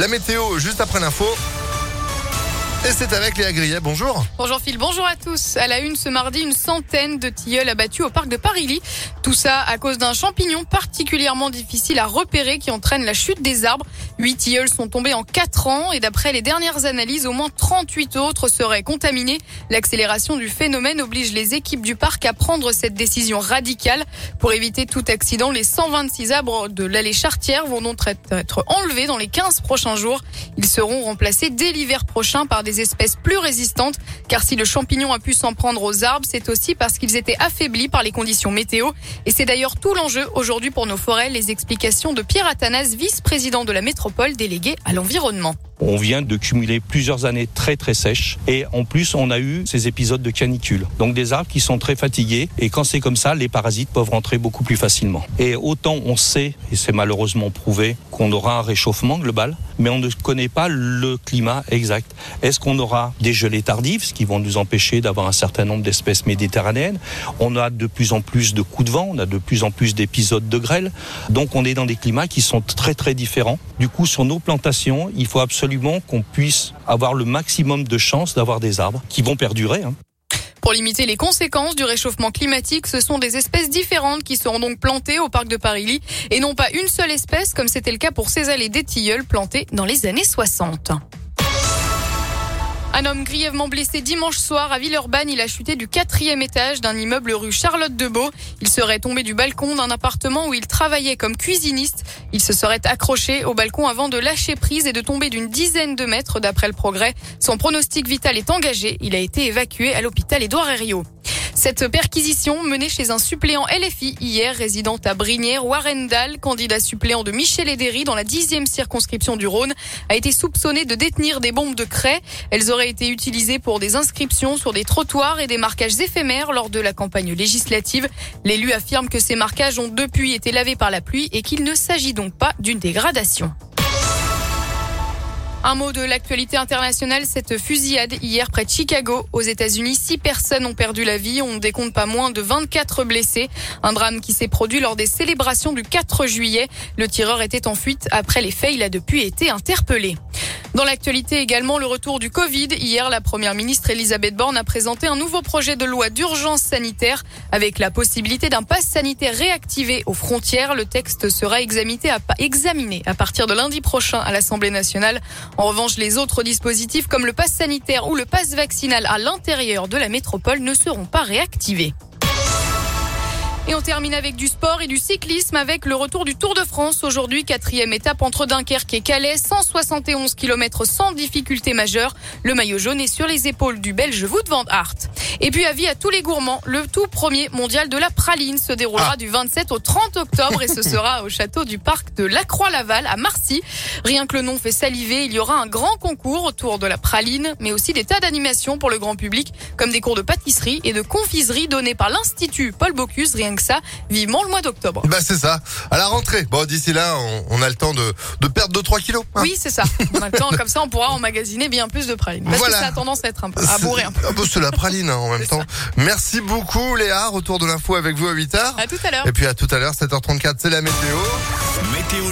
La météo juste après l'info. Et c'est avec Léa Grillet. Bonjour. Bonjour Phil, bonjour à tous. À la une ce mardi, une centaine de tilleuls abattus au parc de Paris-Ly. Tout ça à cause d'un champignon particulièrement difficile à repérer qui entraîne la chute des arbres. Huit tilleuls sont tombés en quatre ans et d'après les dernières analyses, au moins 38 autres seraient contaminés. L'accélération du phénomène oblige les équipes du parc à prendre cette décision radicale. Pour éviter tout accident, les 126 arbres de l'allée Chartière vont donc être enlevés dans les 15 prochains jours. Ils seront remplacés dès l'hiver prochain par des espèces plus résistantes. Car si le champignon a pu s'en prendre aux arbres, c'est aussi parce qu'ils étaient affaiblis par les conditions météo. Et c'est d'ailleurs tout l'enjeu aujourd'hui pour nos forêts. Les explications de Pierre Athanas, vice-président de la métropole délégué à l'environnement. On vient de cumuler plusieurs années très très sèches et en plus on a eu ces épisodes de canicule. Donc des arbres qui sont très fatigués et quand c'est comme ça, les parasites peuvent rentrer beaucoup plus facilement. Et autant on sait, et c'est malheureusement prouvé, qu'on aura un réchauffement global, mais on ne connaît pas le climat exact. Est-ce qu'on aura des gelées tardives, ce qui vont nous empêcher d'avoir un certain nombre d'espèces méditerranéennes? On a de plus en plus de coups de vent, on a de plus en plus d'épisodes de grêle. Donc on est dans des climats qui sont très très différents. Du coup, sur nos plantations, il faut absolument qu'on puisse avoir le maximum de chances d'avoir des arbres qui vont perdurer. Hein. Pour limiter les conséquences du réchauffement climatique, ce sont des espèces différentes qui seront donc plantées au parc de Paris-Ly et non pas une seule espèce comme c'était le cas pour ces allées des tilleuls plantées dans les années 60. Un homme grièvement blessé dimanche soir à Villeurbanne, il a chuté du quatrième étage d'un immeuble rue Charlotte de Beau. Il serait tombé du balcon d'un appartement où il travaillait comme cuisiniste. Il se serait accroché au balcon avant de lâcher prise et de tomber d'une dizaine de mètres d'après le progrès. Son pronostic vital est engagé. Il a été évacué à l'hôpital Édouard Herriot. Cette perquisition menée chez un suppléant LFI hier, résident à Brinière, Warendal, candidat suppléant de Michel Edéry dans la dixième circonscription du Rhône, a été soupçonné de détenir des bombes de craie. Elles auraient été utilisées pour des inscriptions sur des trottoirs et des marquages éphémères lors de la campagne législative. L'élu affirme que ces marquages ont depuis été lavés par la pluie et qu'il ne s'agit donc pas d'une dégradation. Un mot de l'actualité internationale, cette fusillade hier près de Chicago, aux États-Unis. Six personnes ont perdu la vie, on décompte pas moins de 24 blessés. Un drame qui s'est produit lors des célébrations du 4 juillet. Le tireur était en fuite après les faits, il a depuis été interpellé. Dans l'actualité également, le retour du Covid. Hier, la première ministre Elisabeth Borne a présenté un nouveau projet de loi d'urgence sanitaire avec la possibilité d'un pass sanitaire réactivé aux frontières. Le texte sera examiné à, partir de lundi prochain à l'Assemblée nationale. En revanche, les autres dispositifs comme le pass sanitaire ou le pass vaccinal à l'intérieur de la métropole ne seront pas réactivés. Et on termine avec du sport et du cyclisme avec le retour du Tour de France. Aujourd'hui, quatrième étape entre Dunkerque et Calais, 171 km sans difficulté majeure. Le maillot jaune est sur les épaules du Belge Wout van Aert. Et puis avis à tous les gourmands, le tout premier mondial de la praline se déroulera ah. du 27 au 30 octobre et ce sera au château du parc de La Croix-Laval à Marcy. Rien que le nom fait saliver, il y aura un grand concours autour de la praline, mais aussi des tas d'animations pour le grand public, comme des cours de pâtisserie et de confiserie donnés par l'Institut Paul Bocuse, rien que ça. Vivement le mois d'octobre. Bah c'est ça, à la rentrée. Bon, d'ici là, on, a le temps de, de perdre 2-3 kilos. Hein. oui, c'est ça. On a le temps, comme ça, on pourra emmagasiner bien plus de praline. Parce que ça a tendance à être un peu, à bourrer un peu. Ah, bah, c'est la praline, hein en même temps. Merci beaucoup Léa, retour de l'info avec vous à 8h. À tout à l'heure. Et puis à tout à l'heure, 7h34, c'est la météo. Météo